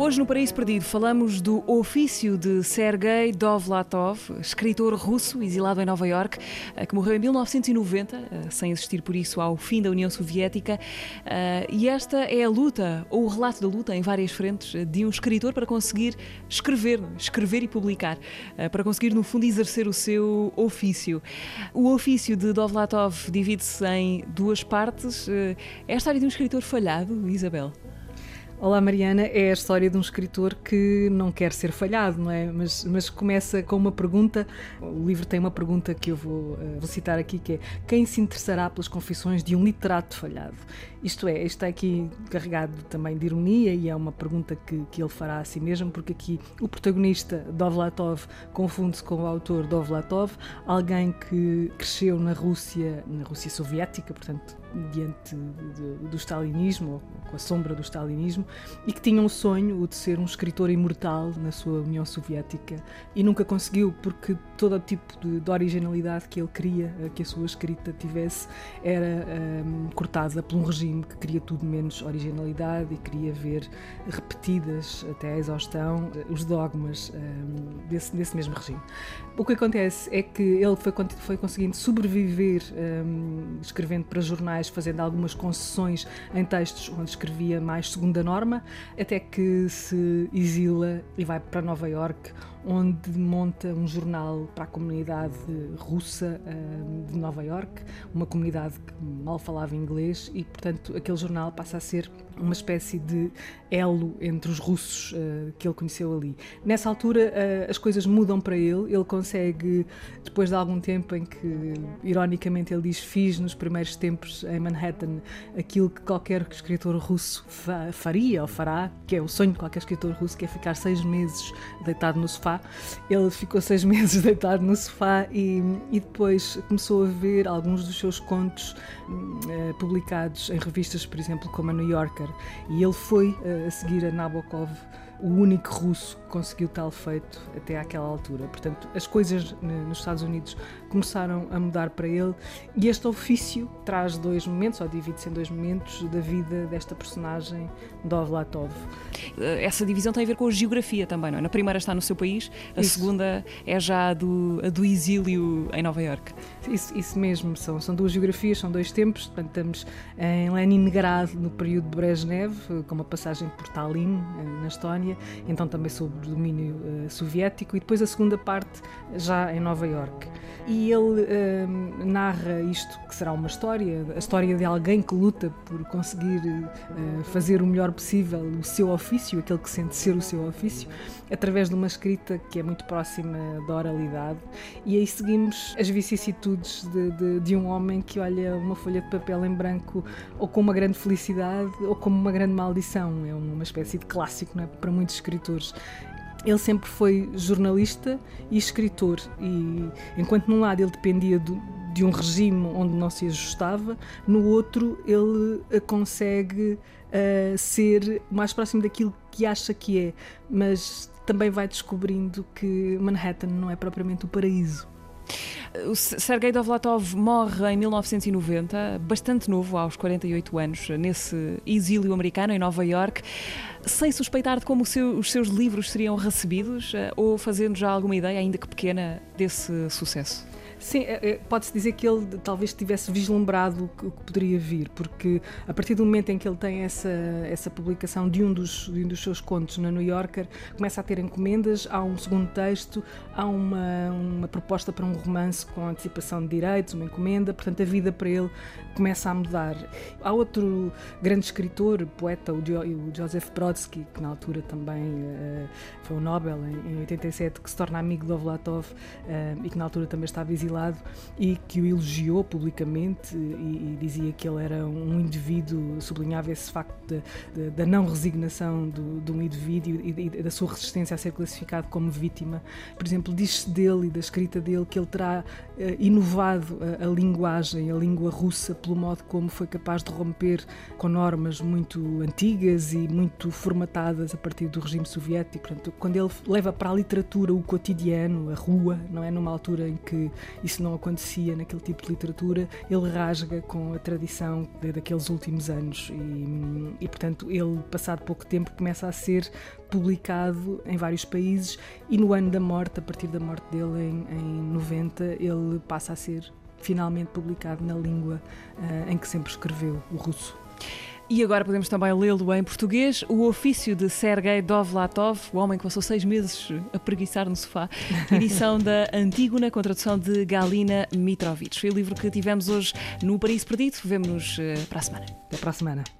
Hoje no Paraíso Perdido falamos do ofício de Sergei Dovlatov, escritor russo exilado em Nova York, eh, que morreu em 1990, eh, sem assistir por isso ao fim da União Soviética. Eh, e esta é a luta, ou o relato da luta em várias frentes de um escritor para conseguir escrever, escrever e publicar, para conseguir no fundo exercer o seu ofício. O ofício de Dovlatov divide-se em duas partes. É a história de um escritor falhado, Isabel? Olá Mariana, é a história de um escritor que não quer ser falhado, não é? Mas, mas começa com uma pergunta. O livro tem uma pergunta que eu vou, uh, vou citar aqui, que é quem se interessará pelas confissões de um literato falhado? Isto é, está aqui carregado também de ironia e é uma pergunta que, que ele fará a si mesmo, porque aqui o protagonista Dovlatov confunde-se com o autor Dovlatov, alguém que cresceu na Rússia, na Rússia soviética, portanto diante do, stalinismo, ou com a sombra do stalinismo, e que tinha um sonho, o de ser um escritor imortal na sua União Soviética, e nunca conseguiu, porque todo o tipo de, de originalidade que ele queria eh, que a sua escrita tivesse era um, cortada por um regime que queria tudo menos originalidade e queria ver repetidas até à exaustão eh, os dogmas um, desse, desse mesmo regime. O que acontece é que ele foi, foi conseguindo sobreviver um, escrevendo para jornais, fazendo algumas concessões em textos onde escrevia mais segunda norma, até que se exila e vai para Nova York, onde monta um jornal para a comunidade russa uh, de Nova York, uma comunidade que mal falava inglês e, portanto, aquele jornal passa a ser uma espécie de elo entre os russos uh, que ele conheceu ali. Nessa altura, uh, as coisas mudam para ele, ele consegue, depois de algum tempo em que, ironicamente, ele diz: Fiz nos primeiros tempos em Manhattan aquilo que qualquer escritor russo fa faria ou fará, que é o sonho de qualquer escritor russo, que é ficar seis meses deitado no sofá sofá. Ele ficou seis meses deitado no sofá e, e depois começou a ver alguns dos seus contos uh, publicados em revistas, por exemplo, como a New Yorker. E ele foi uh, a seguir a Nabokov o único russo que conseguiu tal feito até àquela altura. Portanto, as coisas nos Estados Unidos começaram a mudar para ele e este ofício traz dois momentos, ou divide-se em dois momentos, da vida desta personagem, Dovlatov. Eh, essa divisão tem a ver com a geografia também, não é? Na primeira está no seu país, a isso. segunda é já a do, a do exílio em Nova York. Isso, isso mesmo, são, são duas geografias, são dois tempos, portanto estamos em Leningrad no período de Brezhnev, com uma passagem por Tallinn, eh, na Estónia, então também sob domínio uh, soviético, e depois a segunda parte já em Nova York. E ele uh, narra isto que será uma história, a história de alguém que luta por conseguir uh, fazer o melhor possível o seu ofício, aquele que sente ser o seu ofício, através de uma escrita que é muito próxima da oralidade. E aí seguimos as vicissitudes de, de, de um homem que olha uma folha de papel em branco ou com uma grande felicidade ou como uma grande maldição. É uma espécie de clássico não é? para muitos escritores. Ele sempre foi jornalista e escritor, e enquanto num lado ele dependia do, de um regime onde não se ajustava, no outro ele eh, consegue uh, ser mais próximo daquilo que acha que é, mas também vai descobrindo que Manhattan não é propriamente o paraíso. O Sergei Dovlatov morre em 1990, bastante novo, aos 48 anos, nesse exílio americano em Nova York, sem suspeitar de como seu, os seus livros seriam recebidos eh, ou fazendo já alguma ideia, ainda que pequena, desse sucesso. Sim, é, é, pode-se dizer que ele talvez tivesse vislumbrado o que poderia vir, porque a partir do momento em que ele tem essa, essa publicação de um, dos, de um dos seus contos na New Yorker, começa a ter encomendas, há um segundo texto, há uma, uma proposta para um romance com antecipação de direitos, uma encomenda, portanto a vida para ele começa a mudar. Há outro grande escritor, poeta, o, jo, o Joseph Brodsky, que na altura também uh, foi o Nobel em, em 87, que se torna amigo de Ovlatov uh, e que na altura também estava exilado exilado e que o elogiou publicamente e, e dizia que ele era um indivíduo, sublinhava esse facto da não resignação do, de um indivíduo e, e, da sua resistência a ser classificado como vítima. Por exemplo, diz-se dele e da escrita dele que ele terá uh, inovado a, a linguagem, a língua russa, pelo modo como foi capaz de romper com normas muito antigas e muito formatadas a partir do regime soviético. Portanto, quando ele leva para a literatura o cotidiano, a rua, não é numa altura em que isso não acontecia naquele tipo de literatura, ele rasga com a tradição daqueles últimos anos e, e portanto, ele passado pouco tempo começa a ser publicado em vários países e no ano da morte, a partir da morte dele em, em 90, ele passa a ser finalmente publicado na língua uh, em que sempre escreveu, o russo. E agora podemos também lê-lo em português, O Ofício de Sergei Dovlatov, o homem que passou seis meses a preguiçar no sofá, edição da Antígona, com tradução de Galina Mitrovic. Foi o livro que tivemos hoje no Paris Perdido. Vemo-nos eh, para a semana. Até para a semana.